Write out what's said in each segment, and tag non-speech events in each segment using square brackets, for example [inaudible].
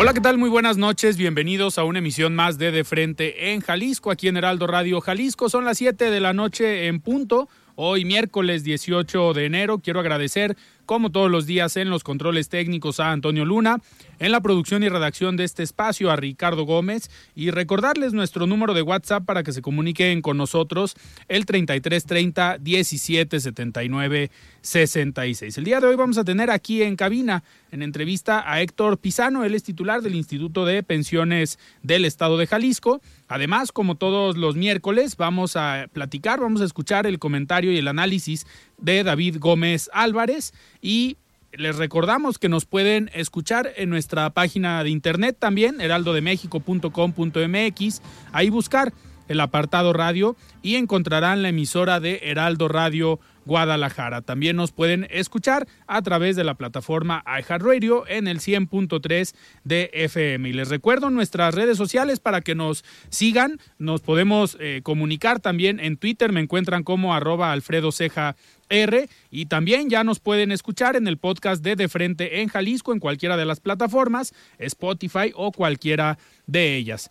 Hola, ¿qué tal? Muy buenas noches. Bienvenidos a una emisión más de De Frente en Jalisco, aquí en Heraldo Radio Jalisco. Son las 7 de la noche en punto. Hoy miércoles 18 de enero. Quiero agradecer como todos los días en los controles técnicos a Antonio Luna, en la producción y redacción de este espacio a Ricardo Gómez y recordarles nuestro número de WhatsApp para que se comuniquen con nosotros el 3330 1779 66. El día de hoy vamos a tener aquí en cabina en entrevista a Héctor Pisano, él es titular del Instituto de Pensiones del Estado de Jalisco. Además, como todos los miércoles, vamos a platicar, vamos a escuchar el comentario y el análisis de David Gómez Álvarez y les recordamos que nos pueden escuchar en nuestra página de internet también, heraldodemexico.com.mx, ahí buscar el apartado radio y encontrarán la emisora de Heraldo Radio Guadalajara. También nos pueden escuchar a través de la plataforma iHeartRadio en el 100.3 de FM. Y les recuerdo nuestras redes sociales para que nos sigan. Nos podemos eh, comunicar también en Twitter. Me encuentran como arroba Alfredo Ceja R y también ya nos pueden escuchar en el podcast de De Frente en Jalisco en cualquiera de las plataformas, Spotify o cualquiera de ellas.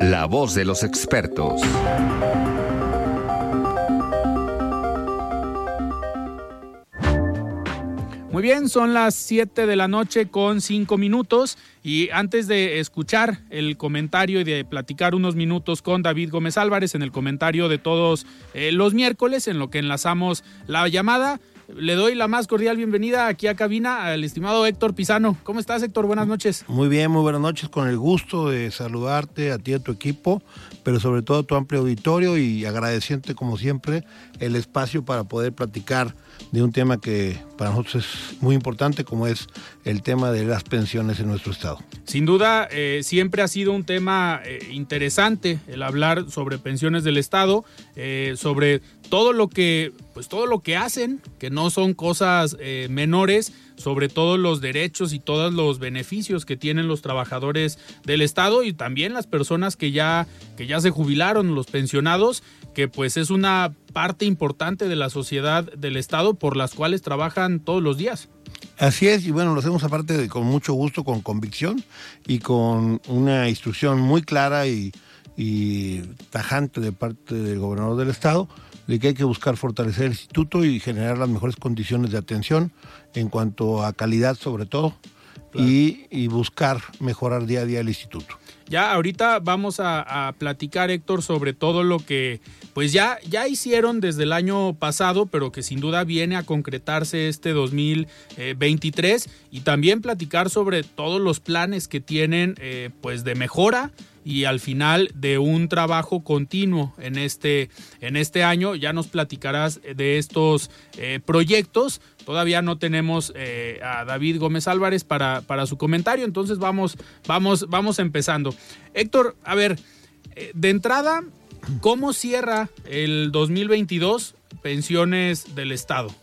La voz de los expertos. Muy bien, son las 7 de la noche con 5 minutos y antes de escuchar el comentario y de platicar unos minutos con David Gómez Álvarez en el comentario de todos eh, los miércoles en lo que enlazamos la llamada, le doy la más cordial bienvenida aquí a cabina al estimado Héctor Pisano. ¿Cómo estás Héctor? Buenas noches. Muy bien, muy buenas noches, con el gusto de saludarte a ti y a tu equipo, pero sobre todo a tu amplio auditorio y agradeciente como siempre el espacio para poder platicar de un tema que para nosotros es muy importante, como es el tema de las pensiones en nuestro estado. Sin duda, eh, siempre ha sido un tema eh, interesante el hablar sobre pensiones del estado, eh, sobre todo lo que, pues todo lo que hacen, que no son cosas menores sobre todos los derechos y todos los beneficios que tienen los trabajadores del Estado y también las personas que ya, que ya se jubilaron, los pensionados, que pues es una parte importante de la sociedad del Estado por las cuales trabajan todos los días. Así es, y bueno, lo hacemos aparte de con mucho gusto, con convicción y con una instrucción muy clara y, y tajante de parte del gobernador del Estado de que hay que buscar fortalecer el instituto y generar las mejores condiciones de atención en cuanto a calidad sobre todo y, buscar mejorar día a día el instituto. Ya ahorita vamos a, platicar, Héctor, sobre todo lo que pues ya, ya hicieron desde el año pasado, pero que sin duda viene a concretarse este 2023 y también platicar sobre todos los planes que tienen eh, pues de mejora y al final de un trabajo continuo en este, en este año. Ya nos platicarás de estos eh, proyectos. Todavía no tenemos eh, a David Gómez Álvarez para, para, su comentario, entonces vamos, vamos, vamos empezando. Héctor, a ver, eh, de entrada, ¿cómo cierra el 2022 pensiones del Estado?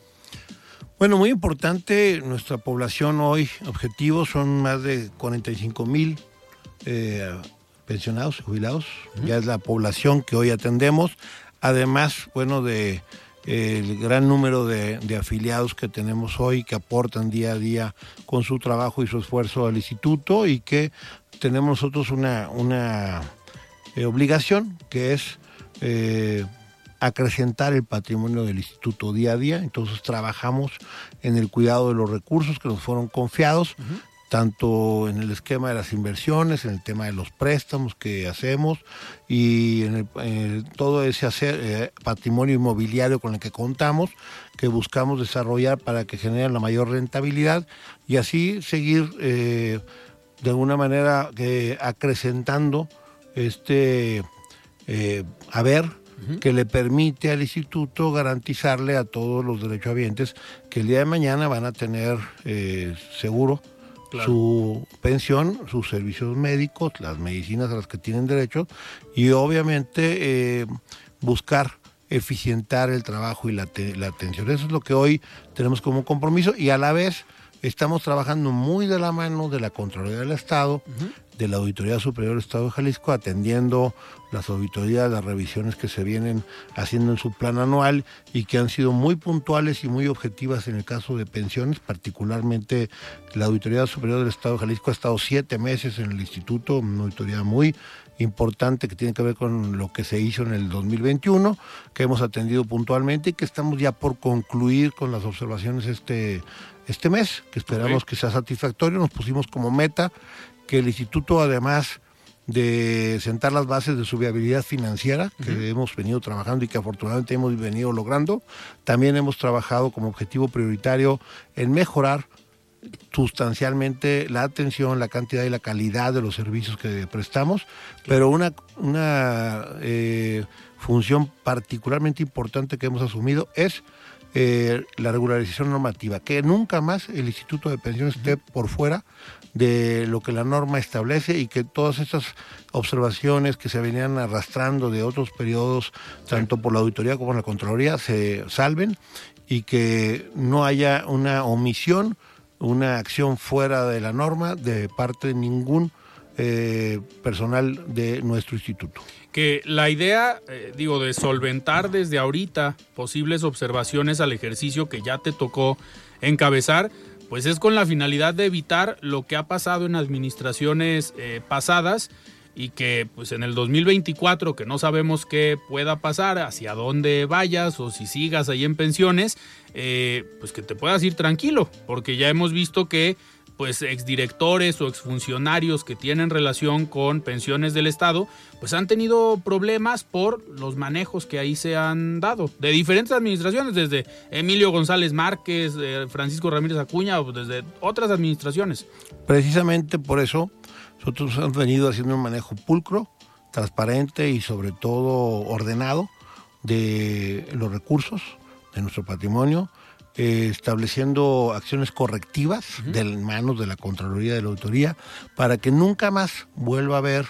Bueno, muy importante, nuestra población hoy, objetivos son más de 45 mil pensionados y jubilados, ya es la población que hoy atendemos, además, bueno, de el gran número de, afiliados que tenemos hoy que aportan día a día con su trabajo y su esfuerzo al instituto y que tenemos nosotros una, una eh, obligación que es eh, acrecentar el patrimonio del instituto día a día. Entonces trabajamos en el cuidado de los recursos que nos fueron confiados, tanto en el esquema de las inversiones, en el tema de los préstamos que hacemos y en, todo ese eh, patrimonio inmobiliario con el que contamos, que buscamos desarrollar para que generen la mayor rentabilidad y así seguir eh, de alguna manera eh, acrecentando este haber que le permite al instituto garantizarle a todos los derechohabientes que el día de mañana van a tener seguro su pensión, sus servicios médicos, las medicinas a las que tienen derecho y obviamente eh, buscar eficientar el trabajo y la, la atención. Eso es lo que hoy tenemos como compromiso y a la vez estamos trabajando muy de la mano de la Contraloría del Estado, de la Auditoría Superior del Estado de Jalisco, atendiendo las auditorías, las revisiones que se vienen haciendo en su plan anual y que han sido muy puntuales y muy objetivas en el caso de pensiones, particularmente la Auditoría Superior del Estado de Jalisco ha estado siete meses en el instituto, una auditoría muy importante que tiene que ver con lo que se hizo en el 2021, que hemos atendido puntualmente y que estamos ya por concluir con las observaciones este, este mes, que esperamos que sea satisfactorio. Nos pusimos como meta que el instituto, además de sentar las bases de su viabilidad financiera, que hemos venido trabajando y que afortunadamente hemos venido logrando, también hemos trabajado como objetivo prioritario en mejorar sustancialmente la atención, la cantidad y la calidad de los servicios que prestamos, pero una, una eh, función particularmente importante que hemos asumido es eh, la regularización normativa, que nunca más el Instituto de Pensiones esté por fuera de lo que la norma establece y que todas estas observaciones que se venían arrastrando de otros periodos, tanto por la auditoría como por la Contraloría, se salven y que no haya una omisión, una acción fuera de la norma de parte de ningún eh, personal de nuestro instituto. Que la idea, eh, digo, de solventar desde ahorita posibles observaciones al ejercicio que ya te tocó encabezar, pues es con la finalidad de evitar lo que ha pasado en administraciones eh, pasadas y que pues en el 2024 que no sabemos qué pueda pasar, hacia dónde vayas o si sigas ahí en pensiones, eh, pues que te puedas ir tranquilo, porque ya hemos visto que pues exdirectores o exfuncionarios que tienen relación con pensiones del Estado, pues han tenido problemas por los manejos que ahí se han dado, de diferentes administraciones, desde Emilio González Márquez, eh, Francisco Ramírez Acuña, o desde otras administraciones. Precisamente por eso nosotros hemos venido haciendo un manejo pulcro, transparente y sobre todo ordenado de los recursos de nuestro patrimonio eh, estableciendo acciones correctivas de manos de la Contraloría de la Autoría para que nunca más vuelva a haber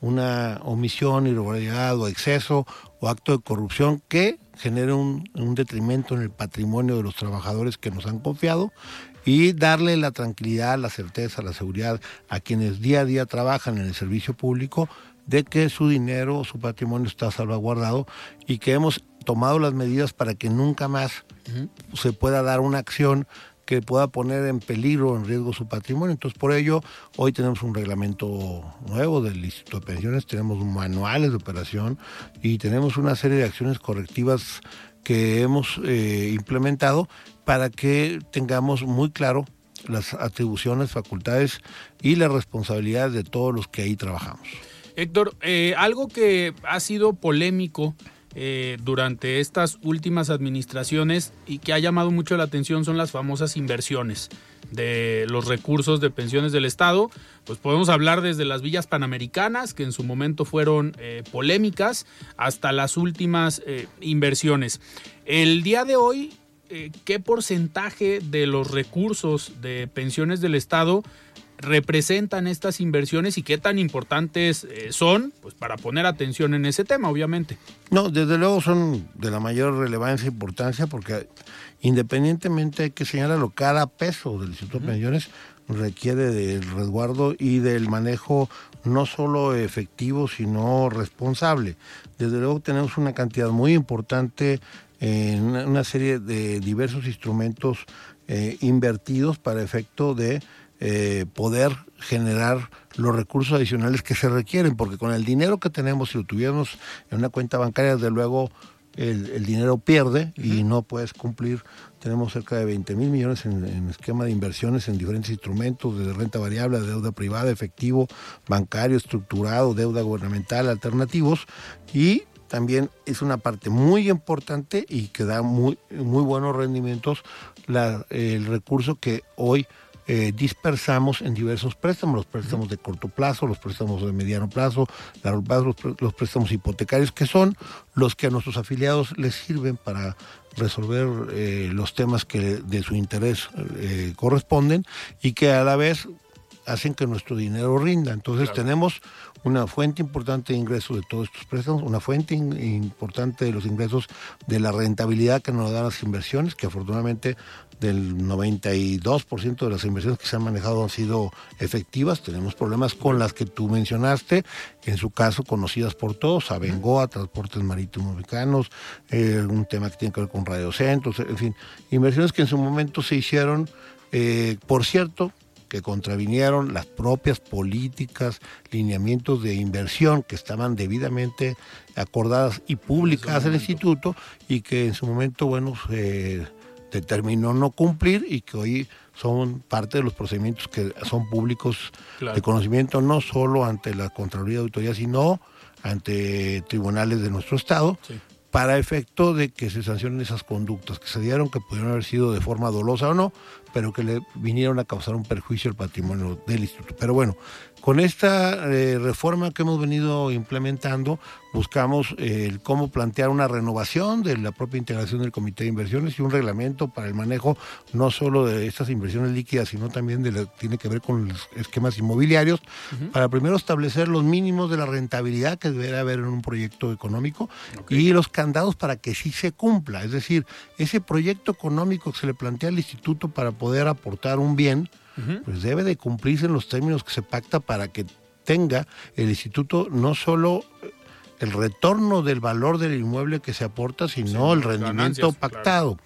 una omisión, irregularidad o exceso o acto de corrupción que genere un, detrimento en el patrimonio de los trabajadores que nos han confiado y darle la tranquilidad, la certeza, la seguridad a quienes día a día trabajan en el servicio público de que su dinero, su patrimonio está salvaguardado y que hemos tomado las medidas para que nunca más se pueda dar una acción que pueda poner en peligro, en riesgo su patrimonio. Entonces, por ello, hoy tenemos un reglamento nuevo del Instituto de Pensiones, tenemos manuales de operación y tenemos una serie de acciones correctivas que hemos eh, implementado para que tengamos muy claro las atribuciones, facultades y las responsabilidades de todos los que ahí trabajamos. Héctor, eh, algo que ha sido polémico eh, durante estas últimas administraciones y que ha llamado mucho la atención son las famosas inversiones de los recursos de pensiones del Estado. Pues podemos hablar desde las villas panamericanas, que en su momento fueron eh, polémicas, hasta las últimas eh, inversiones. El día de hoy, ¿qué porcentaje de los recursos de pensiones del Estado representan estas inversiones y qué tan importantes eh, son, pues para poner atención en ese tema, obviamente. No, desde luego son de la mayor relevancia e importancia porque independientemente hay que señalarlo, cada peso del Instituto de Pensiones requiere del resguardo y del manejo no solo efectivo, sino responsable. Desde luego tenemos una cantidad muy importante en una serie de diversos instrumentos eh, invertidos para efecto de eh, poder generar los recursos adicionales que se requieren, porque con el dinero que tenemos, si lo tuviéramos en una cuenta bancaria, desde luego el, dinero pierde y no puedes cumplir. Tenemos cerca de 20 mil millones en, esquema de inversiones en diferentes instrumentos, de renta variable, de deuda privada, efectivo, bancario, estructurado, deuda gubernamental, alternativos. Y también es una parte muy importante y que da muy, muy buenos rendimientos el recurso que hoy eh, dispersamos en diversos préstamos, los préstamos de corto plazo, los préstamos de mediano plazo, los, préstamos hipotecarios, que son los que a nuestros afiliados les sirven para resolver eh, los temas que de su interés eh, corresponden y que a la vez hacen que nuestro dinero rinda. Entonces tenemos una fuente importante de ingresos de todos estos préstamos, una fuente importante de los ingresos de la rentabilidad que nos dan las inversiones, que afortunadamente del 92% de las inversiones que se han manejado han sido efectivas. Tenemos problemas con las que tú mencionaste, en su caso conocidas por todos, Abengoa, Transportes Marítimos Mexicanos, eh, un tema que tiene que ver con radiocentros, en fin, inversiones que en su momento se hicieron, eh, por cierto, que contravinieron las propias políticas, lineamientos de inversión que estaban debidamente acordadas y publicadas en el instituto y que en su momento, bueno, se determinó no cumplir y que hoy son parte de los procedimientos que son públicos de conocimiento no solo ante la Contraloría de Autoridad, sino ante tribunales de nuestro Estado, para efecto de que se sancionen esas conductas que se dieron, que pudieron haber sido de forma dolosa o no, pero que le vinieron a causar un perjuicio al patrimonio del instituto. Pero bueno, con esta eh, reforma que hemos venido implementando, buscamos el cómo plantear una renovación de la propia integración del Comité de Inversiones y un reglamento para el manejo no solo de estas inversiones líquidas, sino también de lo que tiene que ver con los esquemas inmobiliarios, para primero establecer los mínimos de la rentabilidad que deberá haber en un proyecto económico y los candados para que sí se cumpla. Es decir, ese proyecto económico que se le plantea al instituto para poder aportar un bien, pues debe de cumplirse en los términos que se pacta para que tenga el instituto no solo el retorno del valor del inmueble que se aporta, sino el rendimiento pactado.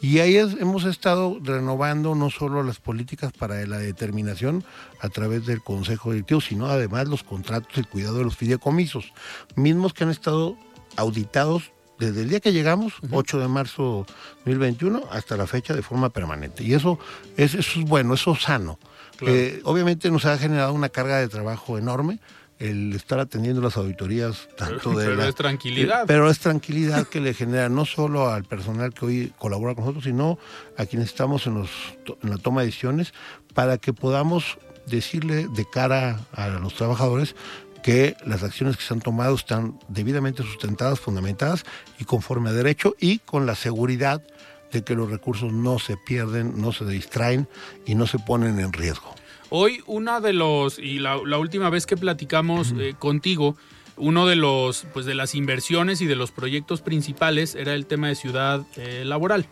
Y ahí hemos estado renovando no solo las políticas para la determinación a través del Consejo Directivo, sino además los contratos y cuidado de los fideicomisos, mismos que han estado auditados desde el día que llegamos, 8 de marzo 2021, hasta la fecha de forma permanente. Y eso es, eso es bueno, eso es sano. Eh, obviamente nos ha generado una carga de trabajo enorme el estar atendiendo las auditorías tanto de pero es tranquilidad pero es tranquilidad que le genera no solo al personal que hoy colabora con nosotros sino a quienes estamos en los en la toma de decisiones para que podamos decirle de cara a los trabajadores que las acciones que se han tomado están debidamente sustentadas, fundamentadas y conforme a derecho y con la seguridad de que los recursos no se pierden, no se distraen y no se ponen en riesgo. Hoy una de los, y la, última vez que platicamos eh, contigo, uno de los, pues de las inversiones y de los proyectos principales era el tema de ciudad eh, laboral.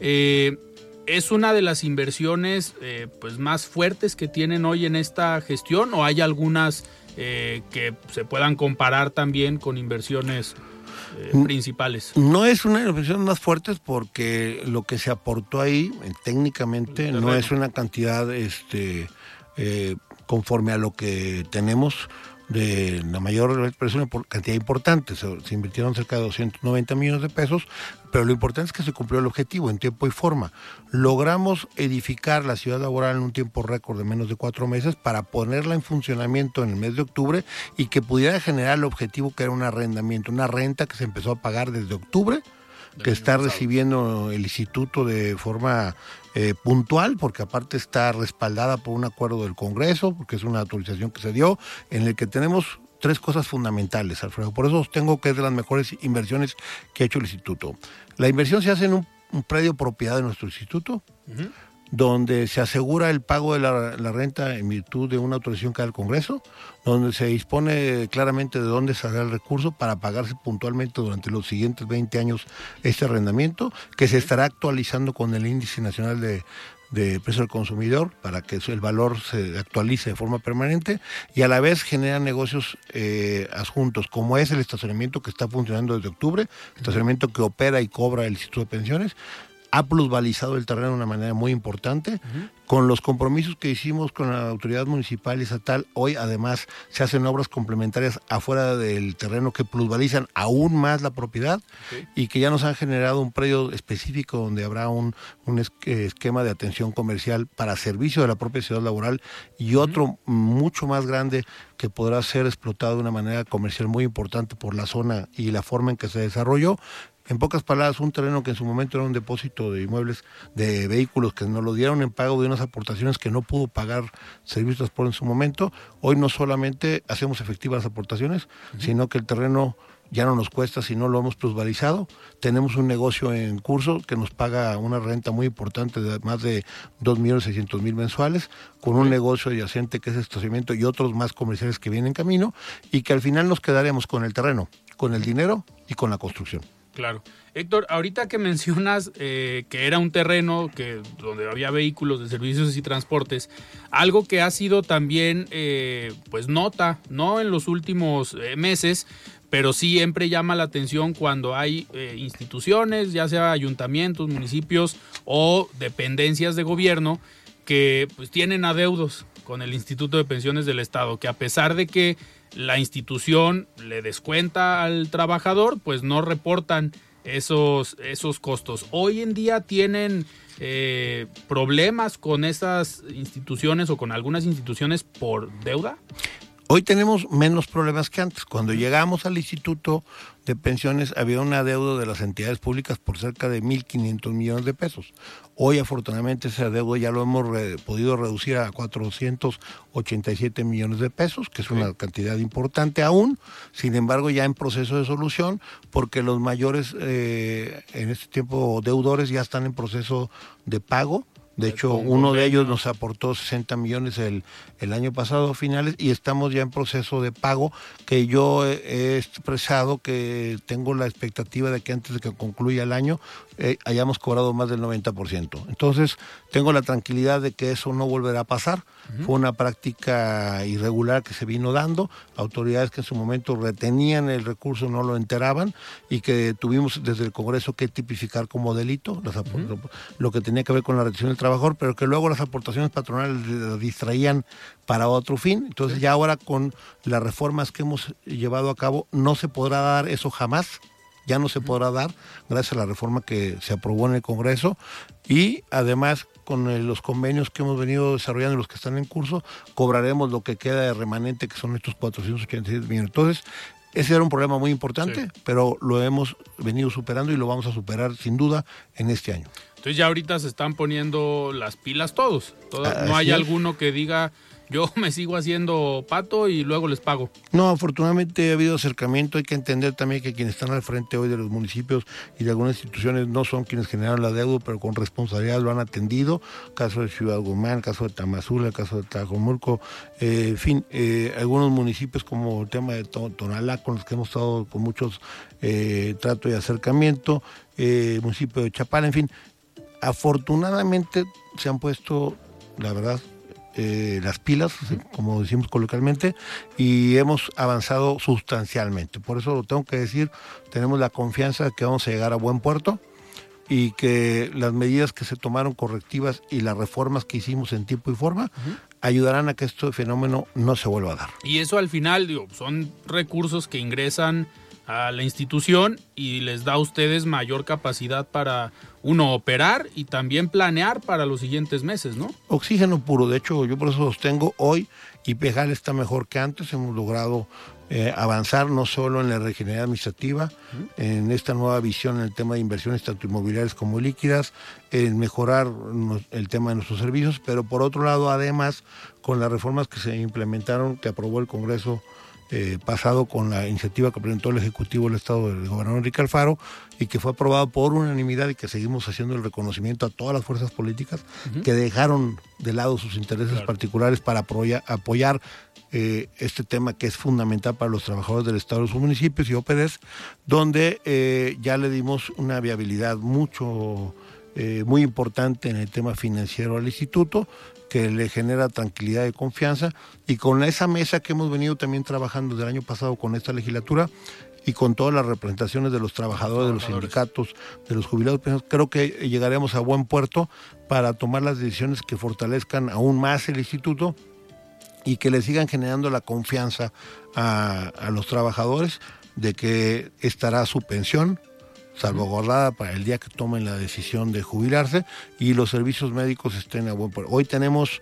Eh, ¿Es una de las inversiones pues más fuertes que tienen hoy en esta gestión o hay algunas eh, que se puedan comparar también con inversiones eh, principales. No es una inversión más fuerte porque lo que se aportó ahí eh, técnicamente no es una cantidad este, conforme a lo que tenemos de la mayor, una cantidad importante, se, invirtieron cerca de 290 millones de pesos, pero lo importante es que se cumplió el objetivo en tiempo y forma. Logramos edificar la ciudad laboral en un tiempo récord de menos de cuatro meses para ponerla en funcionamiento en el mes de octubre y que pudiera generar el objetivo que era un arrendamiento, una renta que se empezó a pagar desde octubre que está recibiendo el instituto de forma eh, puntual, porque aparte está respaldada por un acuerdo del Congreso, porque es una autorización que se dio, en el que tenemos tres cosas fundamentales, Alfredo. Por eso tengo que es de las mejores inversiones que ha hecho el instituto. La inversión se hace en un, predio propiedad de nuestro instituto donde se asegura el pago de la, renta en virtud de una autorización que da el Congreso, donde se dispone claramente de dónde saldrá el recurso para pagarse puntualmente durante los siguientes 20 años este arrendamiento, que se estará actualizando con el índice nacional de, de precio del consumidor para que el valor se actualice de forma permanente y a la vez genera negocios eh, adjuntos, como es el estacionamiento que está funcionando desde octubre, estacionamiento que opera y cobra el Instituto de Pensiones, ha plusvalizado el terreno de una manera muy importante. Con los compromisos que hicimos con la autoridad municipal y estatal, hoy además se hacen obras complementarias afuera del terreno que plusvalizan aún más la propiedad y que ya nos han generado un predio específico donde habrá un, un esquema de atención comercial para servicio de la propia ciudad laboral y otro mucho más grande que podrá ser explotado de una manera comercial muy importante por la zona y la forma en que se desarrolló en pocas palabras, un terreno que en su momento era un depósito de inmuebles, de vehículos que nos lo dieron en pago de unas aportaciones que no pudo pagar Servicios de Transporte en su momento, hoy no solamente hacemos efectivas las aportaciones, sino que el terreno ya no nos cuesta si no lo hemos plusvalizado. Tenemos un negocio en curso que nos paga una renta muy importante de más de 2.600.000 mensuales, con un negocio adyacente que es estacionamiento y otros más comerciales que vienen en camino, y que al final nos quedaremos con el terreno, con el dinero y con la construcción. Claro. Héctor, ahorita que mencionas eh, que era un terreno que donde había vehículos de servicios y transportes, algo que ha sido también eh, pues nota, no en los últimos eh, meses, pero siempre llama la atención cuando hay instituciones, ya sea ayuntamientos, municipios o dependencias de gobierno que pues tienen adeudos con el Instituto de Pensiones del Estado, que a pesar de que la institución le descuenta al trabajador, pues no reportan esos, esos costos. Hoy en día tienen eh, problemas con esas instituciones o con algunas instituciones por deuda. Hoy tenemos menos problemas que antes. Cuando llegamos al Instituto de Pensiones había una deuda de las entidades públicas por cerca de 1.500 millones de pesos. Hoy afortunadamente ese deuda ya lo hemos podido reducir a 487 millones de pesos, que es una cantidad importante aún, sin embargo ya en proceso de solución, porque los mayores eh, en este tiempo deudores ya están en proceso de pago de hecho, uno de ellos nos aportó 60 millones el, el año pasado finales y estamos ya en proceso de pago que yo he expresado que tengo la expectativa de que antes de que concluya el año eh, hayamos cobrado más del 90%. Entonces, tengo la tranquilidad de que eso no volverá a pasar. Fue una práctica irregular que se vino dando, autoridades que en su momento retenían el recurso, no lo enteraban y que tuvimos desde el Congreso que tipificar como delito lo que tenía que ver con la retención del trabajador, pero que luego las aportaciones patronales distraían para otro fin. Entonces ya ahora con las reformas que hemos llevado a cabo no se podrá dar eso jamás ya no se podrá dar gracias a la reforma que se aprobó en el Congreso y además con los convenios que hemos venido desarrollando y los que están en curso, cobraremos lo que queda de remanente, que son estos 486 millones. Entonces, ese era un problema muy importante, pero lo hemos venido superando y lo vamos a superar sin duda en este año. Entonces ya ahorita se están poniendo las pilas todos. no hay alguno que diga yo [laughs] me sigo haciendo pato y luego les pago. No, afortunadamente ha habido acercamiento. Hay que entender también que quienes están al frente hoy de los municipios y de algunas instituciones no son quienes generan la deuda, pero con responsabilidad lo han atendido. Caso de Ciudad Guzmán, caso de Tamazula, caso de Tajomulco, eh, fin, eh, algunos municipios como el tema de Tonalá, con los que hemos estado con muchos eh, tratos y acercamiento, eh, municipio de Chapala, en fin. Afortunadamente se han puesto, la verdad, eh, las pilas, como decimos coloquialmente, y hemos avanzado sustancialmente. Por eso lo tengo que decir, tenemos la confianza de que vamos a llegar a buen puerto y que las medidas que se tomaron correctivas y las reformas que hicimos en tiempo y forma ayudarán a que este fenómeno no se vuelva a dar. Y eso al final digo, son recursos que ingresan a la institución y les da a ustedes mayor capacidad para uno operar y también planear para los siguientes meses, ¿no? Oxígeno puro, de hecho yo por eso sostengo hoy y Pejal está mejor que antes, hemos logrado eh, avanzar no solo en la regeneración administrativa, en esta nueva visión en el tema de inversiones tanto inmobiliarias como líquidas, en mejorar el tema de nuestros servicios, pero por otro lado además con las reformas que se implementaron, que aprobó el Congreso eh, pasado con la iniciativa que presentó el Ejecutivo del Estado del gobernador Enrique Alfaro y que fue aprobado por unanimidad y que seguimos haciendo el reconocimiento a todas las fuerzas políticas que dejaron de lado sus intereses particulares para apoyar, eh, este tema que es fundamental para los trabajadores del Estado, de sus municipios y OPDs, donde eh, ya le dimos una viabilidad mucho... muy importante en el tema financiero al instituto, que le genera tranquilidad y confianza. Y con esa mesa que hemos venido también trabajando desde el año pasado con esta legislatura, y con todas las representaciones de los trabajadores, de los sindicatos, de los jubilados, creo que llegaremos a buen puerto para tomar las decisiones que fortalezcan aún más el instituto y que le sigan generando la confianza a, a los trabajadores de que estará su pensión salvaguardada para el día que tomen la decisión de jubilarse y los servicios médicos estén a buen puerto. Hoy tenemos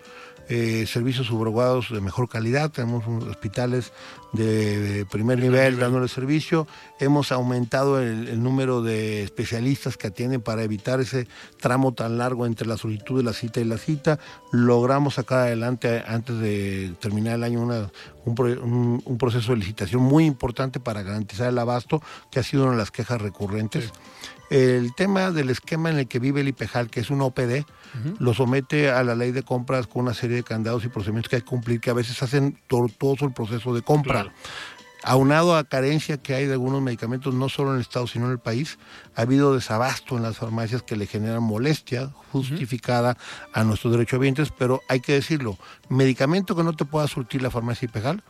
eh, servicios subrogados de mejor calidad, tenemos hospitales de, primer nivel dándole servicio, hemos aumentado el, número de especialistas que atienden para evitar ese tramo tan largo entre la solicitud de la cita y la cita, logramos sacar adelante antes de terminar el año un, un, proceso de licitación muy importante para garantizar el abasto, que ha sido una de las quejas recurrentes. El tema del esquema en el que vive el IPEJAL, que es un OPD, lo somete a la ley de compras con una serie de candados y procedimientos que hay que cumplir, que a veces hacen tortuoso el proceso de compra. Aunado a carencia que hay de algunos medicamentos, no solo en el Estado, sino en el país, ha habido desabasto en las farmacias que le generan molestia justificada a nuestros derechohabientes, pero hay que decirlo, medicamento que no te pueda surtir la farmacia IPEJAL,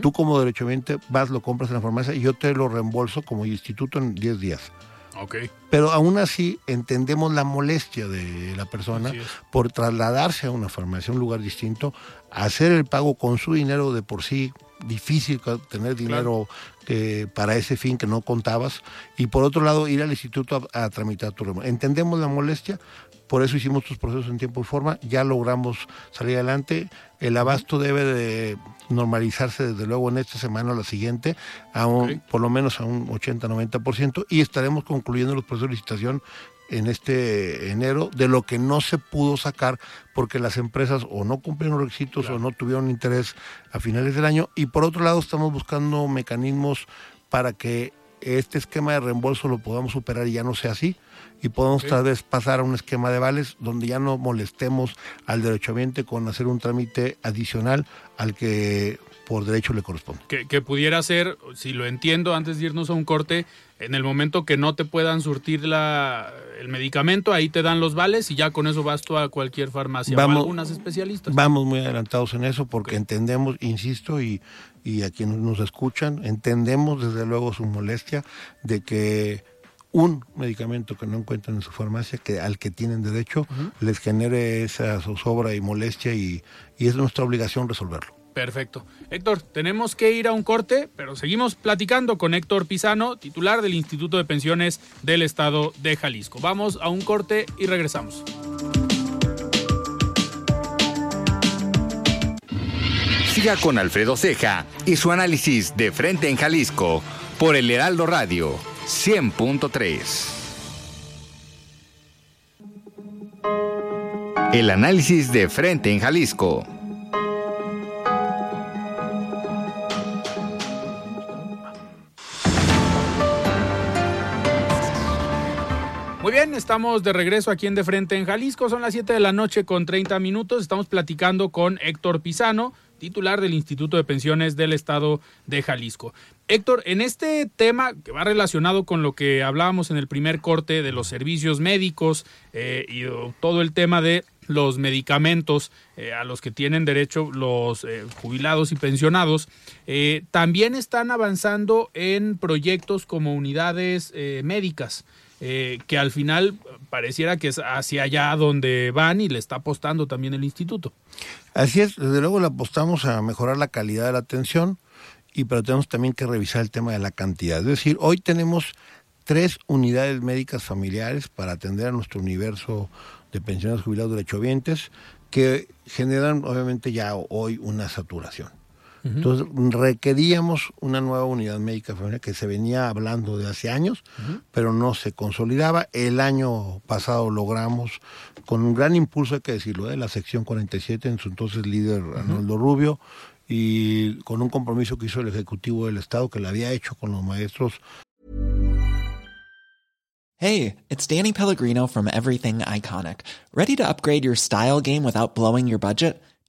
Tú como derechohabiente vas, lo compras en la farmacia y yo te lo reembolso como instituto en 10 días. Pero aún así entendemos la molestia de la persona por trasladarse a una farmacia, a un lugar distinto, hacer el pago con su dinero de por sí difícil tener dinero eh, para ese fin que no contabas y por otro lado ir al instituto a, tramitar tu reembolso. Entendemos la molestia, por eso hicimos estos procesos en tiempo y forma, ya logramos salir adelante. El abasto debe de normalizarse desde luego en esta semana o la siguiente, a por lo menos a un 80-90%, y estaremos concluyendo los procesos de licitación en este enero de lo que no se pudo sacar porque las empresas o no cumplieron los requisitos o no tuvieron interés a finales del año. Y por otro lado estamos buscando mecanismos para que este esquema de reembolso lo podamos superar y ya no sea así y podamos tal vez pasar a un esquema de vales donde ya no molestemos al derechohabiente con hacer un trámite adicional al que por derecho le corresponde. Que, pudiera ser, si lo entiendo, antes de irnos a un corte, en el momento que no te puedan surtir la, el medicamento, ahí te dan los vales y ya con eso vas tú a cualquier farmacia vamos, o algunas especialistas. Vamos muy adelantados en eso porque entendemos, insisto, y, y a quienes nos escuchan, entendemos desde luego su molestia de que un medicamento que no encuentran en su farmacia, que al que tienen derecho, les genere esa zozobra y molestia y, y es nuestra obligación resolverlo. Perfecto. Héctor, tenemos que ir a un corte, pero seguimos platicando con Héctor Pisano, titular del Instituto de Pensiones del Estado de Jalisco. Vamos a un corte y regresamos. Siga con Alfredo Ceja y su análisis de frente en Jalisco por el Heraldo Radio 100.3. El análisis de frente en Jalisco. Muy bien, estamos de regreso aquí en De Frente en Jalisco. Son las 7 de la noche con 30 minutos. Estamos platicando con Héctor Pisano, titular del Instituto de Pensiones del Estado de Jalisco. Héctor, en este tema que va relacionado con lo que hablábamos en el primer corte de los servicios médicos eh, y todo el tema de los medicamentos eh, a los que tienen derecho los eh, jubilados y pensionados, también están avanzando en proyectos como unidades médicas. Que al final pareciera que es hacia allá donde van y le está apostando también el instituto. Así es, desde luego le apostamos a mejorar la calidad de la atención, y pero tenemos también que revisar el tema de la cantidad. Es decir, hoy tenemos tres unidades médicas familiares para atender a nuestro universo de pensionados jubilados derechohabientes que generan obviamente ya hoy una saturación. Entonces requeríamos una nueva unidad médica familiar que se venía hablando de hace años, pero no se consolidaba. El año pasado logramos, con un gran impulso, hay que decirlo, de la sección 47, en su entonces líder Arnoldo Rubio, y con un compromiso que hizo el Ejecutivo del Estado que lo había hecho con los maestros. Hey, it's Danny Pellegrino from Everything Iconic. Ready to upgrade your style game without blowing your budget?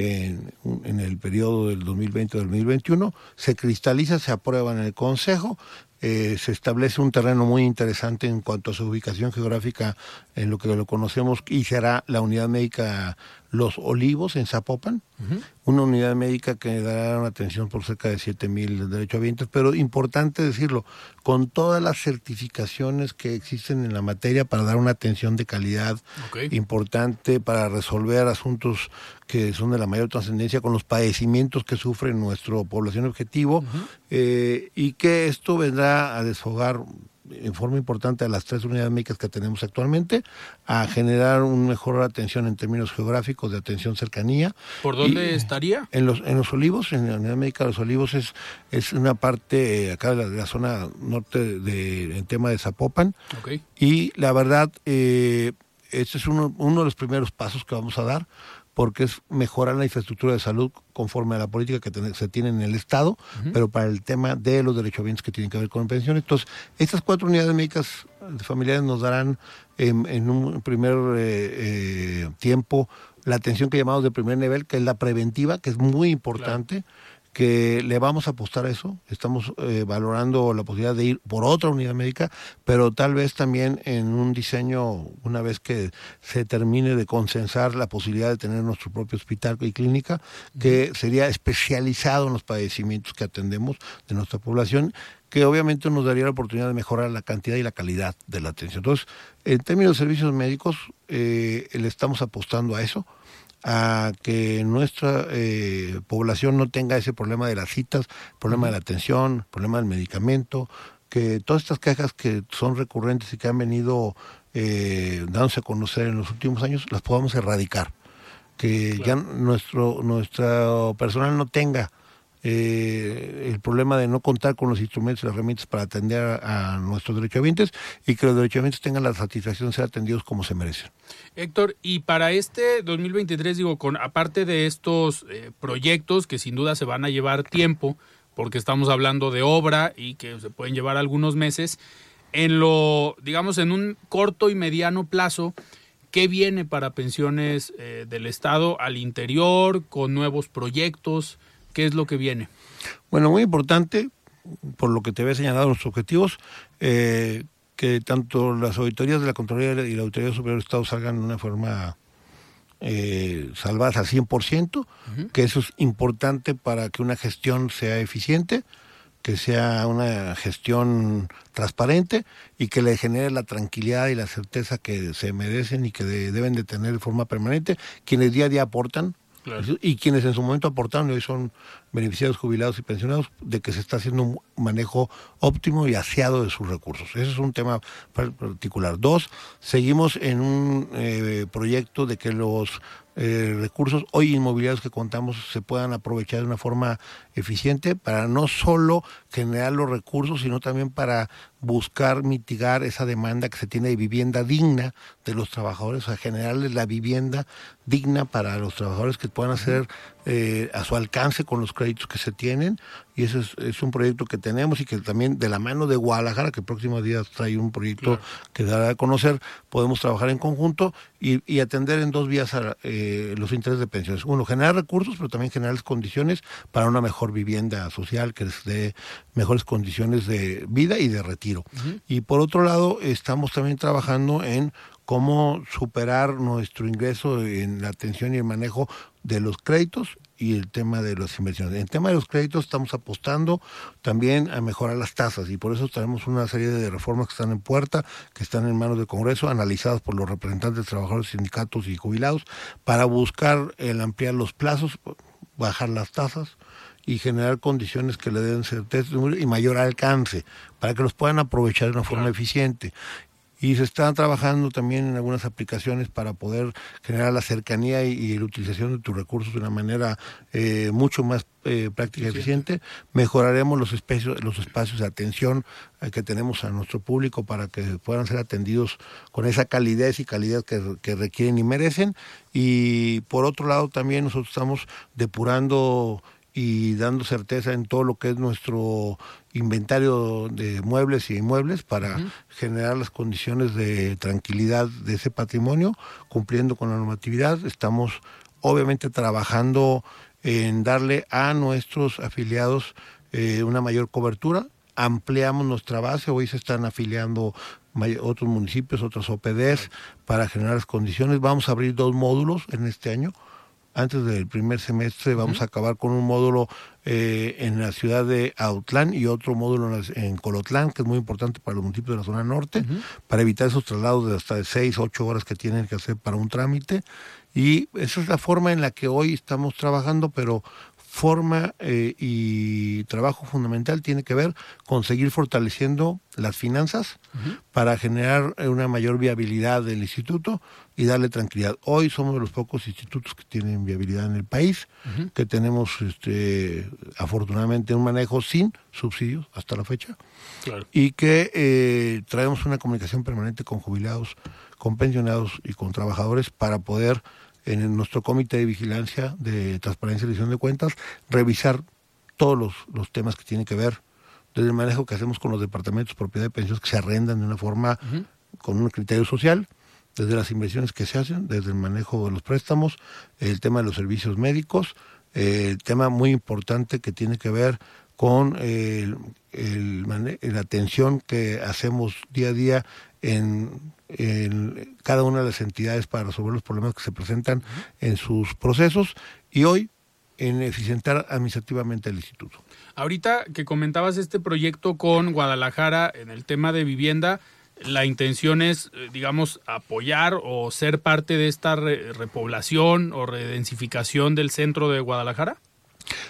En, en el periodo del 2020-2021 se cristaliza, se aprueba en el Consejo eh, se establece un terreno muy interesante en cuanto a su ubicación geográfica en lo que lo conocemos y será la unidad médica Los Olivos en Zapopan, una unidad médica que dará una atención por cerca de 7 mil derechohabientes, pero importante decirlo, con todas las certificaciones que existen en la materia para dar una atención de calidad importante, para resolver asuntos que son de la mayor trascendencia con los padecimientos que sufre nuestra población objetivo, eh, y que esto vendrá a desfogar en forma importante a las tres unidades médicas que tenemos actualmente, a generar una mejor atención en términos geográficos de atención cercanía. ¿Por dónde estaría? En los, en los Olivos, en la unidad médica de los Olivos es, es una parte eh, acá de la, zona norte de, en tema de Zapopan. Y la verdad, eh, este es uno, uno de los primeros pasos que vamos a dar porque es mejorar la infraestructura de salud conforme a la política que se tiene en el Estado, pero para el tema de los derechohabientes que tienen que ver con pensiones. Entonces, estas cuatro unidades médicas familiares nos darán en, un primer eh, eh, tiempo la atención que llamamos de primer nivel, que es la preventiva, que es muy importante que le vamos a apostar a eso. Estamos eh, valorando la posibilidad de ir por otra unidad médica, pero tal vez también en un diseño, una vez que se termine de consensar la posibilidad de tener nuestro propio hospital y clínica, que sería especializado en los padecimientos que atendemos de nuestra población que obviamente nos daría la oportunidad de mejorar la cantidad y la calidad de la atención. Entonces, en términos de servicios médicos, eh, le estamos apostando a eso a que nuestra eh, población no tenga ese problema de las citas, problema de la atención, problema del medicamento, que todas estas quejas que son recurrentes y que han venido eh, dándose a conocer en los últimos años, las podamos erradicar. Que ya nuestro, nuestro personal no tenga eh, el problema de no contar con los instrumentos y las herramientas para atender a, a nuestros derechohabientes y que los derechohabientes tengan la satisfacción de ser atendidos como se merecen. Héctor, y para este 2023, digo, con aparte de estos eh, proyectos que sin duda se van a llevar tiempo, porque estamos hablando de obra y que se pueden llevar algunos meses, en lo, digamos, en un corto y mediano plazo, ¿qué viene para pensiones eh, del Estado al interior, con nuevos proyectos? ¿Qué es lo que viene? Bueno, muy importante, por lo que te había señalado los objetivos, eh, que tanto las auditorías de la Contraloría y la Auditoría Superior del Estado salgan de una forma eh, salvadas al 100%, que eso es importante para que una gestión sea eficiente, que sea una gestión transparente y que le genere la tranquilidad y la certeza que se merecen y que deben de tener de forma permanente quienes día a día aportan y quienes en su momento aportaron y hoy son beneficiarios jubilados y pensionados, de que se está haciendo un manejo óptimo y aseado de sus recursos. Ese es un tema particular. Dos, seguimos en un eh, proyecto de que los eh, recursos hoy inmobiliarios que contamos se puedan aprovechar de una forma eficiente para no solo generar los recursos, sino también para buscar mitigar esa demanda que se tiene de vivienda digna de los trabajadores, o sea, generarles la vivienda digna para los trabajadores que puedan hacer eh, a su alcance con los créditos que se tienen. Y ese es, un proyecto que tenemos y que también de la mano de Guadalajara, que el próximo día trae un proyecto que dará a conocer, podemos trabajar en conjunto y, atender en dos vías a, eh, los intereses de pensiones. Uno, generar recursos, pero también generar las condiciones para una mejor vivienda social que les dé mejores condiciones de vida y de retiro. Y por otro lado, estamos también trabajando en cómo superar nuestro ingreso en la atención y el manejo de los créditos y el tema de las inversiones. En el tema de los créditos estamos apostando también a mejorar las tasas y por eso tenemos una serie de reformas que están en puerta, que están en manos del Congreso, analizadas por los representantes de trabajadores, sindicatos y jubilados, para buscar el ampliar los plazos bajar las tasas y generar condiciones que le den certeza y mayor alcance para que los puedan aprovechar de una forma eficiente. Y se está trabajando también en algunas aplicaciones para poder generar la cercanía y, la utilización de tus recursos de una manera eh, mucho más eh, práctica y eficiente. Mejoraremos los espacios, los espacios de atención eh, que tenemos a nuestro público para que puedan ser atendidos con esa calidez y calidad que, que requieren y merecen. Y por otro lado también nosotros estamos depurando y dando certeza en todo lo que es nuestro inventario de muebles y inmuebles para generar las condiciones de tranquilidad de ese patrimonio, cumpliendo con la normatividad. Estamos obviamente trabajando en darle a nuestros afiliados eh, una mayor cobertura. Ampliamos nuestra base, hoy se están afiliando otros municipios, otras OPDs para generar las condiciones. Vamos a abrir dos módulos en este año antes del primer semestre vamos a acabar con un módulo eh, en la ciudad de Autlán y otro módulo en, Colotlán, que es muy importante para los municipios de la zona norte, para evitar esos traslados de hasta de seis, ocho horas que tienen que hacer para un trámite. Y esa es la forma en la que hoy estamos trabajando, pero forma eh, y trabajo fundamental tiene que ver con seguir fortaleciendo las finanzas para generar una mayor viabilidad del instituto y darle tranquilidad. Hoy somos de los pocos institutos que tienen viabilidad en el país, que tenemos este, afortunadamente un manejo sin subsidios hasta la fecha y que eh, traemos una comunicación permanente con jubilados, con pensionados y con trabajadores para poder en nuestro comité de vigilancia de transparencia y edición de cuentas, revisar todos los, los, temas que tienen que ver, desde el manejo que hacemos con los departamentos de propiedad de pensiones que se arrendan de una forma con un criterio social, desde las inversiones que se hacen, desde el manejo de los préstamos, el tema de los servicios médicos, el tema muy importante que tiene que ver con el, la atención que hacemos día a día en, cada una de las entidades para resolver los problemas que se presentan en sus procesos y hoy en eficientar administrativamente el instituto. Ahorita que comentabas este proyecto con Guadalajara en el tema de vivienda, la intención es, eh, digamos, apoyar o ser parte de esta repoblación o redensificación del centro de Guadalajara?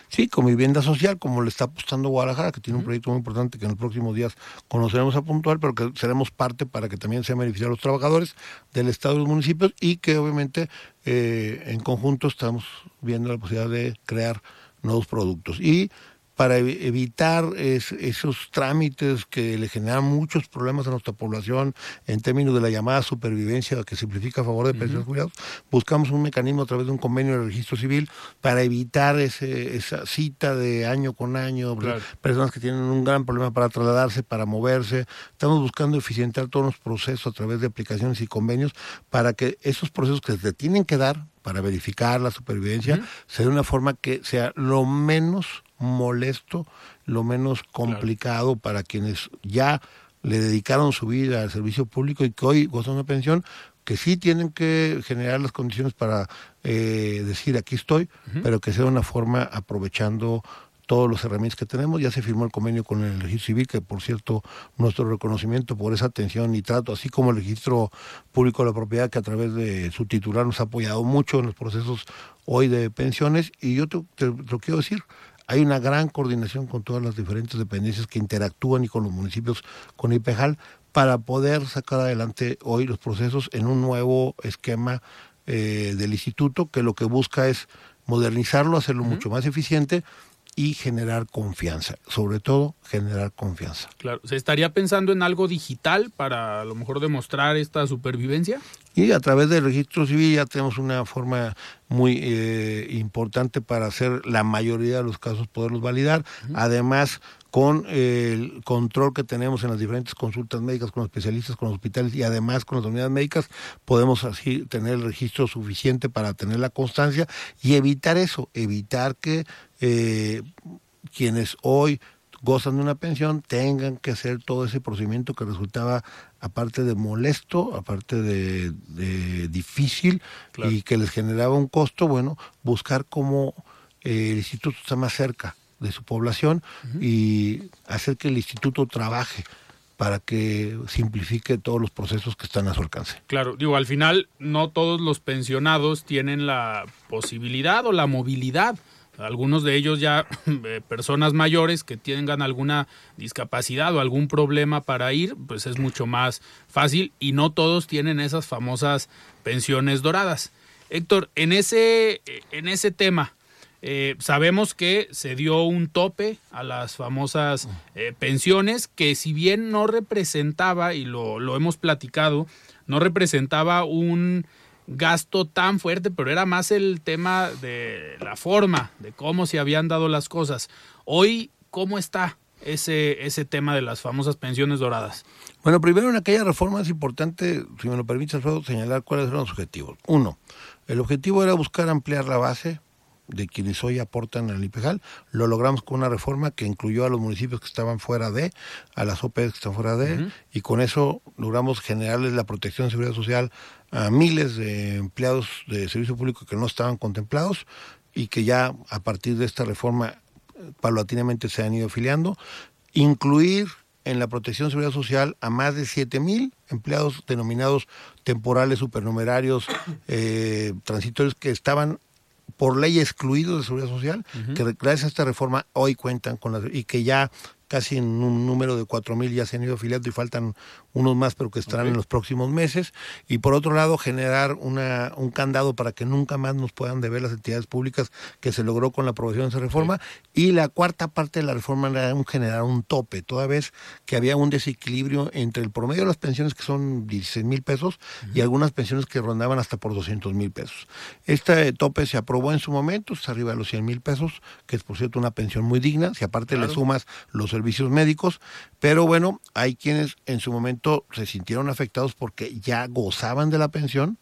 Sí, con vivienda social, como le está apostando Guadalajara, que tiene un proyecto muy importante que en los próximos días conoceremos a puntual, pero que seremos parte para que también sea beneficiar a los trabajadores del Estado y los municipios y que obviamente eh, en conjunto estamos viendo la posibilidad de crear nuevos productos. Y para evitar esos trámites que le generan muchos problemas a nuestra población en términos de la llamada supervivencia que simplifica a favor de pensiones jubilados, buscamos un mecanismo a través de un convenio de registro civil para evitar ese, esa cita de año con año, personas que tienen un gran problema para trasladarse, para moverse. Estamos buscando eficientar todos los procesos a través de aplicaciones y convenios para que esos procesos que se tienen que dar para verificar la supervivencia, sea de una forma que sea lo menos molesto, lo menos complicado para quienes ya le dedicaron su vida al servicio público y que hoy gozan de pensión, que sí tienen que generar las condiciones para eh, decir aquí estoy, pero que sea de una forma aprovechando todos los herramientas que tenemos. Ya se firmó el convenio con el registro civil, que por cierto, nuestro reconocimiento por esa atención y trato, así como el registro público de la propiedad, que a través de su titular nos ha apoyado mucho en los procesos hoy de pensiones. Y yo te, lo quiero decir, hay una gran coordinación con todas las diferentes dependencias que interactúan y con los municipios, con IPEJAL, para poder sacar adelante hoy los procesos en un nuevo esquema eh, del instituto que lo que busca es modernizarlo, hacerlo mucho más eficiente y generar confianza, sobre todo generar confianza. Claro, ¿se estaría pensando en algo digital para a lo mejor demostrar esta supervivencia? Y a través del registro civil ya tenemos una forma muy eh, importante para hacer la mayoría de los casos poderlos validar. Además, con el control que tenemos en las diferentes consultas médicas con los especialistas, con los hospitales y además con las unidades médicas, podemos así tener el registro suficiente para tener la constancia y evitar eso, evitar que eh, quienes hoy gozan de una pensión tengan que hacer todo ese procedimiento que resultaba aparte de molesto, aparte de, difícil y que les generaba un costo, bueno, buscar cómo eh, el instituto está más cerca de su población y hacer que el instituto trabaje para que simplifique todos los procesos que están a su alcance. Claro, digo, al final no todos los pensionados tienen la posibilidad o la movilidad algunos de ellos ya [laughs] eh, personas mayores que tengan alguna discapacidad o algún problema para ir, pues es mucho más fácil y no todos tienen esas famosas pensiones doradas. Héctor, en ese, en ese tema, eh, sabemos que se dio un tope a las famosas eh, pensiones que si bien no representaba, y lo, lo hemos platicado, no representaba un gasto tan fuerte, pero era más el tema de la forma, de cómo se habían dado las cosas. Hoy, ¿cómo está ese, ese tema de las famosas pensiones doradas? Bueno, primero en aquella reforma es importante, si me lo permites, Alfredo, señalar cuáles eran los objetivos. Uno, el objetivo era buscar ampliar la base de quienes hoy aportan al IPEJAL. Lo logramos con una reforma que incluyó a los municipios que estaban fuera de, a las OPS que están fuera de, y con eso logramos generarles la protección de seguridad social a miles de empleados de servicio público que no estaban contemplados y que ya a partir de esta reforma eh, paulatinamente se han ido afiliando. Incluir en la protección de seguridad social a más de 7 mil empleados denominados temporales, supernumerarios, eh, transitorios que estaban por ley excluidos de seguridad social, que gracias a esta reforma hoy cuentan con la, y que ya casi en un número de 4.000 ya se han ido afiliando y faltan unos más, pero que estarán en los próximos meses. Y por otro lado, generar una, un candado para que nunca más nos puedan deber las entidades públicas que se logró con la aprobación de esa reforma. Y la cuarta parte de la reforma era un, generar un tope, toda vez que había un desequilibrio entre el promedio de las pensiones, que son 16 mil pesos, y algunas pensiones que rondaban hasta por 200 mil pesos. Este tope se aprobó en su momento, está arriba de los 100 mil pesos, que es por cierto una pensión muy digna, si aparte le sumas los servicios médicos, pero bueno, hay quienes en su momento se sintieron afectados porque ya gozaban de la pensión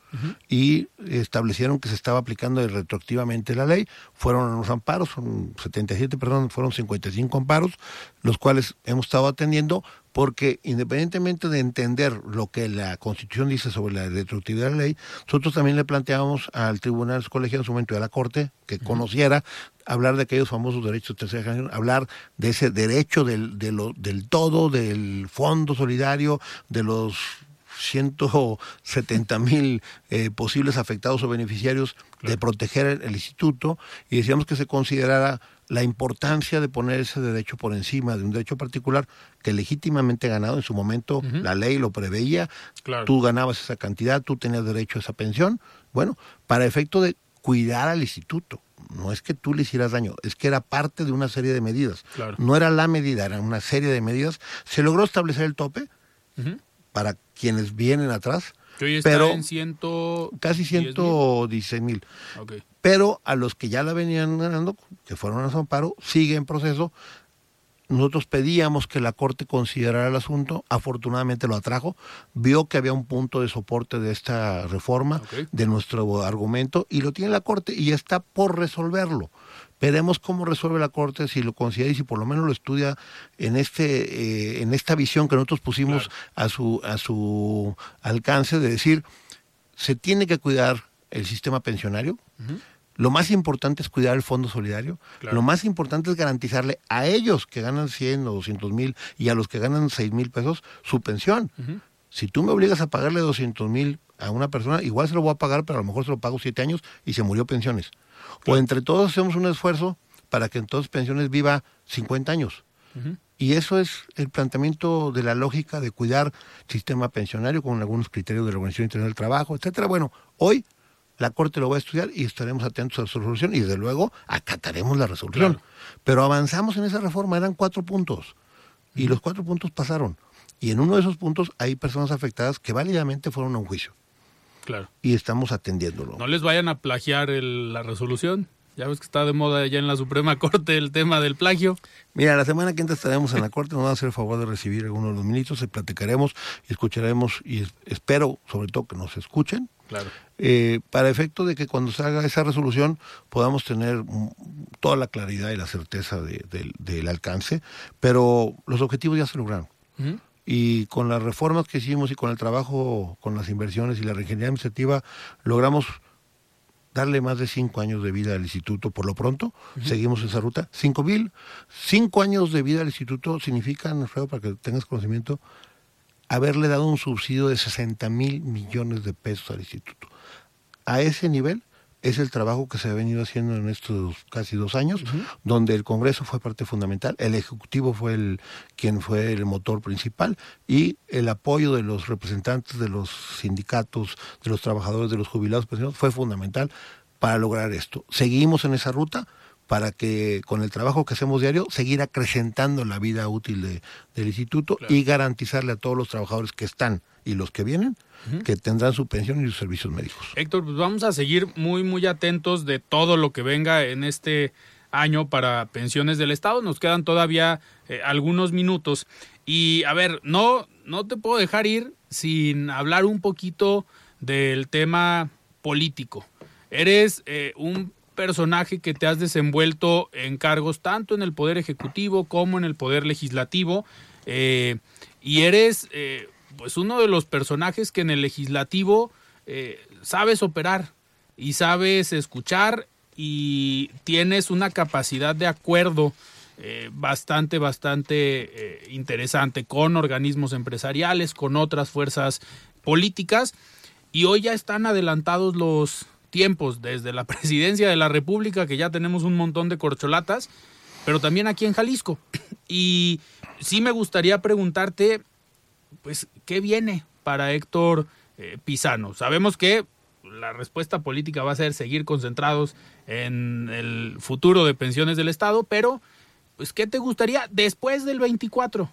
y establecieron que se estaba aplicando retroactivamente la ley. Fueron los amparos, son 77, perdón, fueron 55 amparos, los cuales hemos estado atendiendo porque independientemente de entender lo que la Constitución dice sobre la retroactividad de la ley, nosotros también le planteábamos al Tribunal Colegiado en su momento y a la Corte que conociera hablar de aquellos famosos derechos de tercera generación, hablar de ese derecho del, de lo, del todo, del fondo solidario, de los 170 mil eh, posibles afectados o beneficiarios de proteger el, el, instituto y decíamos que se considerara la importancia de poner ese derecho por encima de un derecho particular que legítimamente ganado en su momento la ley lo preveía, Claro. tú ganabas esa cantidad, tú tenías derecho a esa pensión, bueno, para efecto de cuidar al instituto. No es que tú le hicieras daño, es que era parte de una serie de medidas. Claro. No era la medida, era una serie de medidas. Se logró establecer el tope para quienes vienen atrás, Que hoy está pero en ciento... casi 116 mil. Pero a los que ya la venían ganando, que fueron a amparo, sigue en proceso. Nosotros pedíamos que la Corte considerara el asunto, afortunadamente lo atrajo, vio que había un punto de soporte de esta reforma, de nuestro argumento, y lo tiene la Corte y está por resolverlo. Veremos cómo resuelve la Corte, si lo considera y si por lo menos lo estudia en este, eh, en esta visión que nosotros pusimos a su, a su alcance de decir, se tiene que cuidar el sistema pensionario. Lo más importante es cuidar el fondo solidario. Claro. Lo más importante es garantizarle a ellos que ganan 100 o 200 mil y a los que ganan 6 mil pesos su pensión. Si tú me obligas a pagarle 200 mil a una persona, igual se lo voy a pagar, pero a lo mejor se lo pago 7 años y se murió pensiones. O entre todos hacemos un esfuerzo para que entonces pensiones viva 50 años. Y eso es el planteamiento de la lógica de cuidar sistema pensionario con algunos criterios de la Organización Internacional del Trabajo, etcétera. Bueno, hoy la Corte lo va a estudiar y estaremos atentos a su resolución y desde luego acataremos la resolución. Claro. Pero avanzamos en esa reforma, eran cuatro puntos y los cuatro puntos pasaron. Y en uno de esos puntos hay personas afectadas que válidamente fueron a un juicio Claro. y estamos atendiéndolo. No les vayan a plagiar el- la resolución. Ya ves que está de moda ya en la Suprema Corte el tema del plagio. Mira, la semana que entra estaremos en la Corte, nos van a hacer el favor de recibir a algunos de los ministros, y platicaremos y escucharemos y es- espero sobre todo que nos escuchen Claro. eh, para efecto de que cuando se haga esa resolución podamos tener toda la claridad y la certeza de- del- del alcance, pero los objetivos ya se lograron. Y con las reformas que hicimos y con el trabajo, con las inversiones y la reingeniería administrativa, logramos darle más de cinco años de vida al instituto por lo pronto. Seguimos esa ruta. Cinco mil, cinco años de vida al instituto significan, Alfredo, para que tengas conocimiento, haberle dado un subsidio de 60 mil millones de pesos al instituto. A ese nivel es el trabajo que se ha venido haciendo en estos casi dos años, donde el Congreso fue parte fundamental, el Ejecutivo fue el quien fue el motor principal y el apoyo de los representantes de los sindicatos, de los trabajadores, de los jubilados fue fundamental para lograr esto. Seguimos en esa ruta para que con el trabajo que hacemos diario seguir acrecentando la vida útil de, del instituto y garantizarle a todos los trabajadores que están y los que vienen que tendrán su pensión y sus servicios médicos. Héctor, pues vamos a seguir muy muy atentos de todo lo que venga en este año para pensiones del Estado. Nos quedan todavía eh, algunos minutos y a ver, no no te puedo dejar ir sin hablar un poquito del tema político. Eres eh, un personaje que te has desenvuelto en cargos tanto en el Poder Ejecutivo como en el Poder Legislativo eh, y eres eh, pues uno de los personajes que en el Legislativo eh, sabes operar y sabes escuchar y tienes una capacidad de acuerdo bastante, bastante interesante con organismos empresariales, con otras fuerzas políticas. Y hoy ya están adelantados los tiempos, desde la [laughs] presidencia de la República, que ya tenemos un montón de corcholatas, pero también aquí en Jalisco. [clears throat] Y sí me gustaría preguntarte, pues, ¿qué viene para Héctor eh, Pisano? Sabemos que la respuesta política va a ser seguir concentrados en el futuro de pensiones del Estado, pero, pues, ¿qué te gustaría después del 24?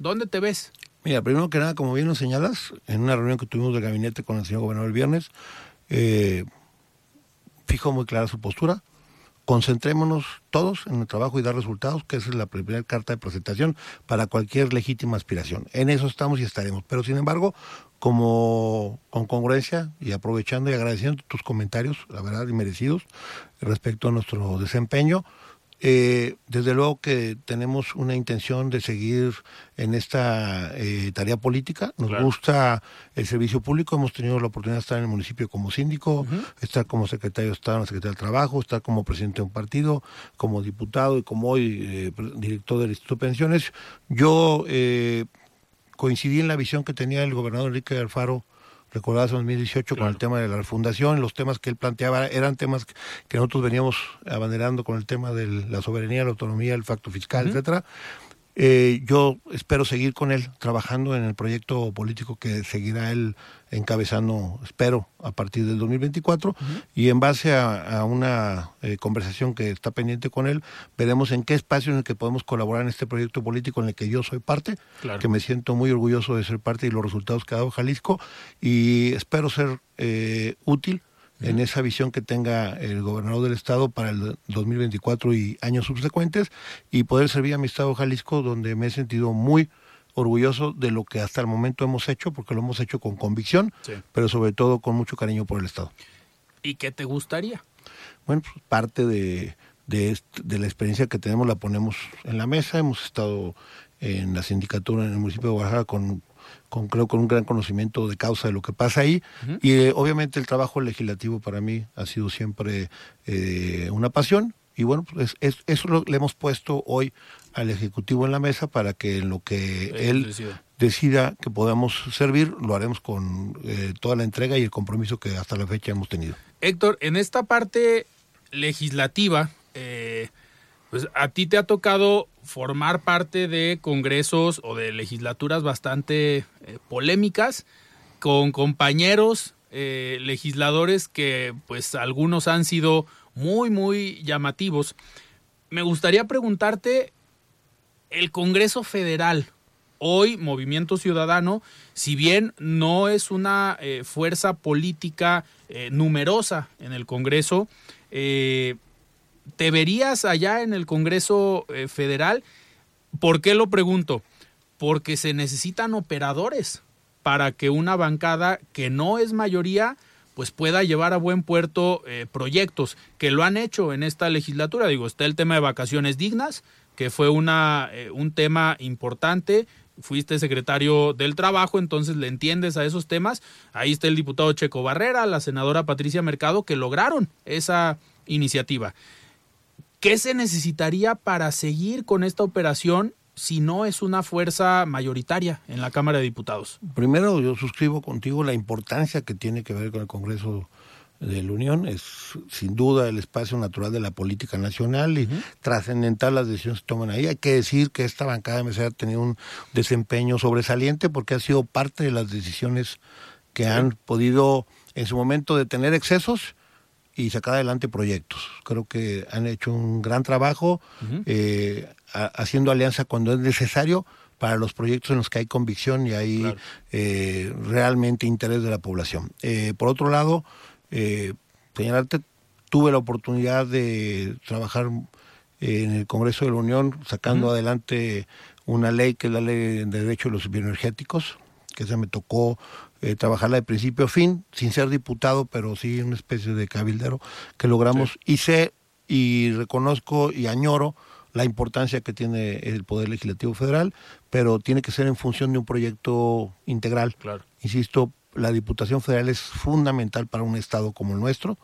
¿Dónde te ves? Mira, primero que nada, como bien nos señalas, en una reunión que tuvimos del gabinete con el señor gobernador el viernes, eh, fijó muy clara su postura. Concentrémonos todos en el trabajo y dar resultados, que esa es la primera carta de presentación para cualquier legítima aspiración. En eso estamos y estaremos. Pero sin embargo, como con congruencia y aprovechando y agradeciendo tus comentarios, la verdad, y merecidos, respecto a nuestro desempeño, eh, desde luego que tenemos una intención de seguir en esta eh, tarea política. Nos gusta el servicio público. Hemos tenido la oportunidad de estar en el municipio como síndico, estar como secretario de Estado en la Secretaría del Trabajo, estar como presidente de un partido, como diputado y como hoy eh, director del Instituto de Pensiones. Yo coincidí en la visión que tenía el gobernador Enrique Alfaro recordadas en 2018 con el tema de la refundación, los temas que él planteaba eran temas que nosotros veníamos abanderando con el tema de la soberanía, la autonomía, el facto fiscal, etcétera. Eh, yo espero seguir con él trabajando en el proyecto político que seguirá él encabezando, espero, a partir del 2024. Y en base a, una eh, conversación que está pendiente con él, veremos en qué espacio en el que podemos colaborar en este proyecto político en el que yo soy parte, que me siento muy orgulloso de ser parte y los resultados que ha dado Jalisco. Y espero ser eh, útil en esa visión que tenga el gobernador del estado para el 2024 y años subsecuentes y poder servir a mi estado Jalisco donde me he sentido muy orgulloso de lo que hasta el momento hemos hecho porque lo hemos hecho con convicción, pero sobre todo con mucho cariño por el estado. ¿Y qué te gustaría? Bueno, pues parte de, de, de la experiencia que tenemos la ponemos en la mesa. Hemos estado en la sindicatura en el municipio de Guadalajara con con creo con un gran conocimiento de causa de lo que pasa ahí. Y eh, obviamente el trabajo legislativo para mí ha sido siempre eh, una pasión. Y bueno pues eso lo, le hemos puesto hoy al ejecutivo en la mesa para que en lo que él, decida. que podamos servir lo haremos con eh, toda la entrega y el compromiso que hasta la fecha hemos tenido. Héctor en esta parte legislativa pues a ti te ha tocado formar parte de congresos o de legislaturas bastante eh, polémicas con compañeros eh, legisladores que pues algunos han sido muy muy llamativos. Me gustaría preguntarte el Congreso Federal, hoy Movimiento Ciudadano, si bien no es una eh, fuerza política numerosa en el Congreso, ¿Te verías allá en el Congreso eh, Federal? ¿Por qué lo pregunto? Porque se necesitan operadores para que una bancada que no es mayoría pues pueda llevar a buen puerto eh, proyectos que lo han hecho en esta legislatura. Digo, está el tema de vacaciones dignas, que fue una, eh, un tema importante. Fuiste secretario del Trabajo, entonces le entiendes a esos temas. Ahí está el diputado Checo Barrera, la senadora Patricia Mercado, que lograron esa iniciativa. ¿Qué se necesitaría para seguir con esta operación si no es una fuerza mayoritaria en la Cámara de Diputados? Primero, yo suscribo contigo la importancia que tiene que ver con el Congreso de la Unión, es sin duda el espacio natural de la política nacional y trascendental las decisiones que toman ahí. Hay que decir que esta bancada de MC ha tenido un desempeño sobresaliente porque ha sido parte de las decisiones que han podido en su momento detener excesos y sacar adelante proyectos. Creo que han hecho un gran trabajo eh, haciendo alianza cuando es necesario para los proyectos en los que hay convicción y hay eh, realmente interés de la población. Eh, por otro lado, señalarte, tuve la oportunidad de trabajar en el Congreso de la Unión sacando adelante una ley que es la ley de derecho de los bioenergéticos, que se me tocó eh, trabajarla de principio a fin, sin ser diputado, pero sí una especie de cabildero, que logramos. Y sé y reconozco y añoro la importancia que tiene el Poder Legislativo Federal, pero tiene que ser en función de un proyecto integral. Claro. Insisto, la Diputación Federal es fundamental para un Estado como el nuestro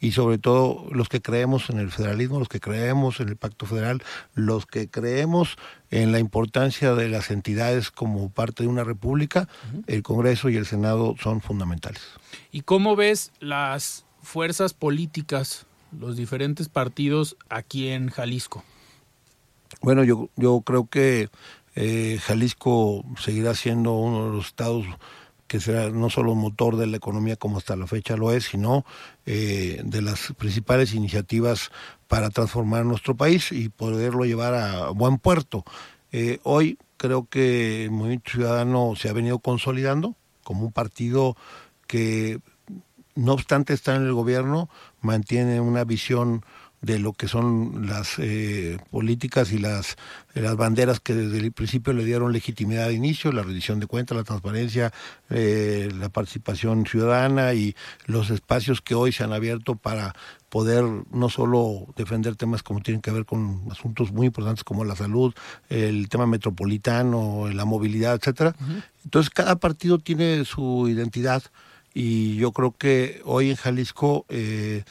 y sobre todo los que creemos en el federalismo, los que creemos en el Pacto Federal, los que creemos en la importancia de las entidades como parte de una república, el Congreso y el Senado son fundamentales. ¿Y cómo ves las fuerzas políticas, los diferentes partidos aquí en Jalisco? Bueno, yo, yo creo que eh, Jalisco seguirá siendo uno de los estados que será no solo motor de la economía como hasta la fecha lo es, sino eh, de las principales iniciativas para transformar nuestro país y poderlo llevar a buen puerto. Eh, hoy creo que el Movimiento Ciudadano se ha venido consolidando como un partido que, no obstante estar en el gobierno, mantiene una visión de lo que son las eh, políticas y las, las banderas que desde el principio le dieron legitimidad de inicio, la rendición de cuentas, la transparencia, eh, la participación ciudadana y los espacios que hoy se han abierto para poder no solo defender temas como tienen que ver con asuntos muy importantes como la salud, el tema metropolitano, la movilidad, etcétera. Entonces cada partido tiene su identidad y yo creo que hoy en Jalisco eh,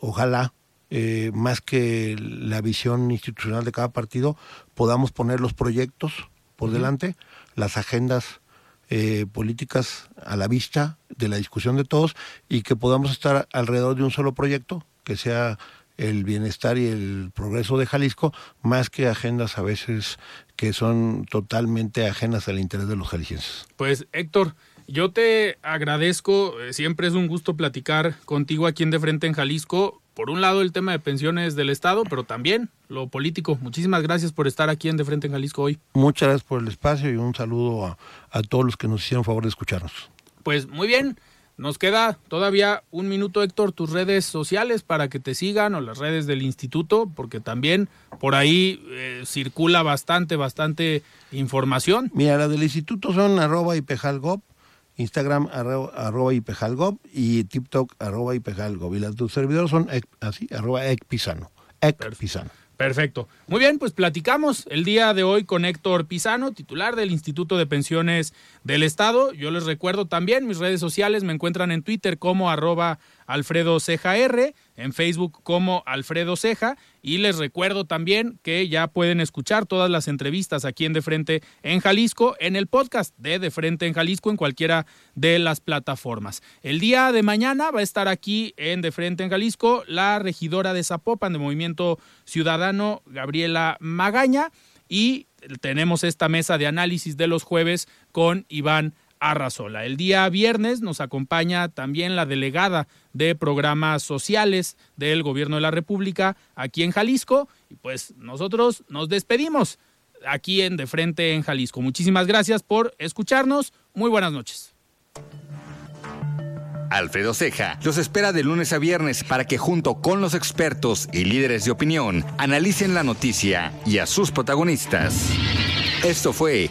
ojalá eh, más que la visión institucional de cada partido, podamos poner los proyectos por delante, las agendas eh, políticas a la vista de la discusión de todos y que podamos estar alrededor de un solo proyecto, que sea el bienestar y el progreso de Jalisco, más que agendas a veces que son totalmente ajenas al interés de los jaliscienses. Pues Héctor, yo te agradezco, eh, siempre es un gusto platicar contigo aquí en De Frente en Jalisco por un lado el tema de pensiones del Estado, pero también lo político. Muchísimas gracias por estar aquí en De Frente en Jalisco hoy. Muchas gracias por el espacio y un saludo a, todos los que nos hicieron favor de escucharnos. Pues muy bien, nos queda todavía un minuto, Héctor, tus redes sociales para que te sigan o las redes del instituto, porque también por ahí eh, circula bastante, bastante información. Mira, las del instituto son arroba y pejalgop Instagram arroba, arroba ipejalgob y TikTok arroba ipejalgob. Y las dos servidores son así, arroba ecpisano. Ecpisano. Perfecto. Muy bien, pues platicamos el día de hoy con Héctor Pisano, titular del Instituto de Pensiones del Estado. Yo les recuerdo también mis redes sociales, me encuentran en Twitter como arroba Alfredo Ceja R, en Facebook como Alfredo Ceja y les recuerdo también que ya pueden escuchar todas las entrevistas aquí en De Frente en Jalisco en el podcast de De Frente en Jalisco en cualquiera de las plataformas. El día de mañana va a estar aquí en De Frente en Jalisco la regidora de Zapopan de Movimiento Ciudadano Gabriela Magaña y tenemos esta mesa de análisis de los jueves con Iván Arrazola. El día viernes nos acompaña también la delegada de programas sociales del gobierno de la República aquí en Jalisco y pues nosotros nos despedimos aquí en De Frente en Jalisco. Muchísimas gracias por escucharnos. Muy buenas noches. Alfredo Ceja los espera de lunes a viernes para que junto con los expertos y líderes de opinión analicen la noticia y a sus protagonistas. Esto fue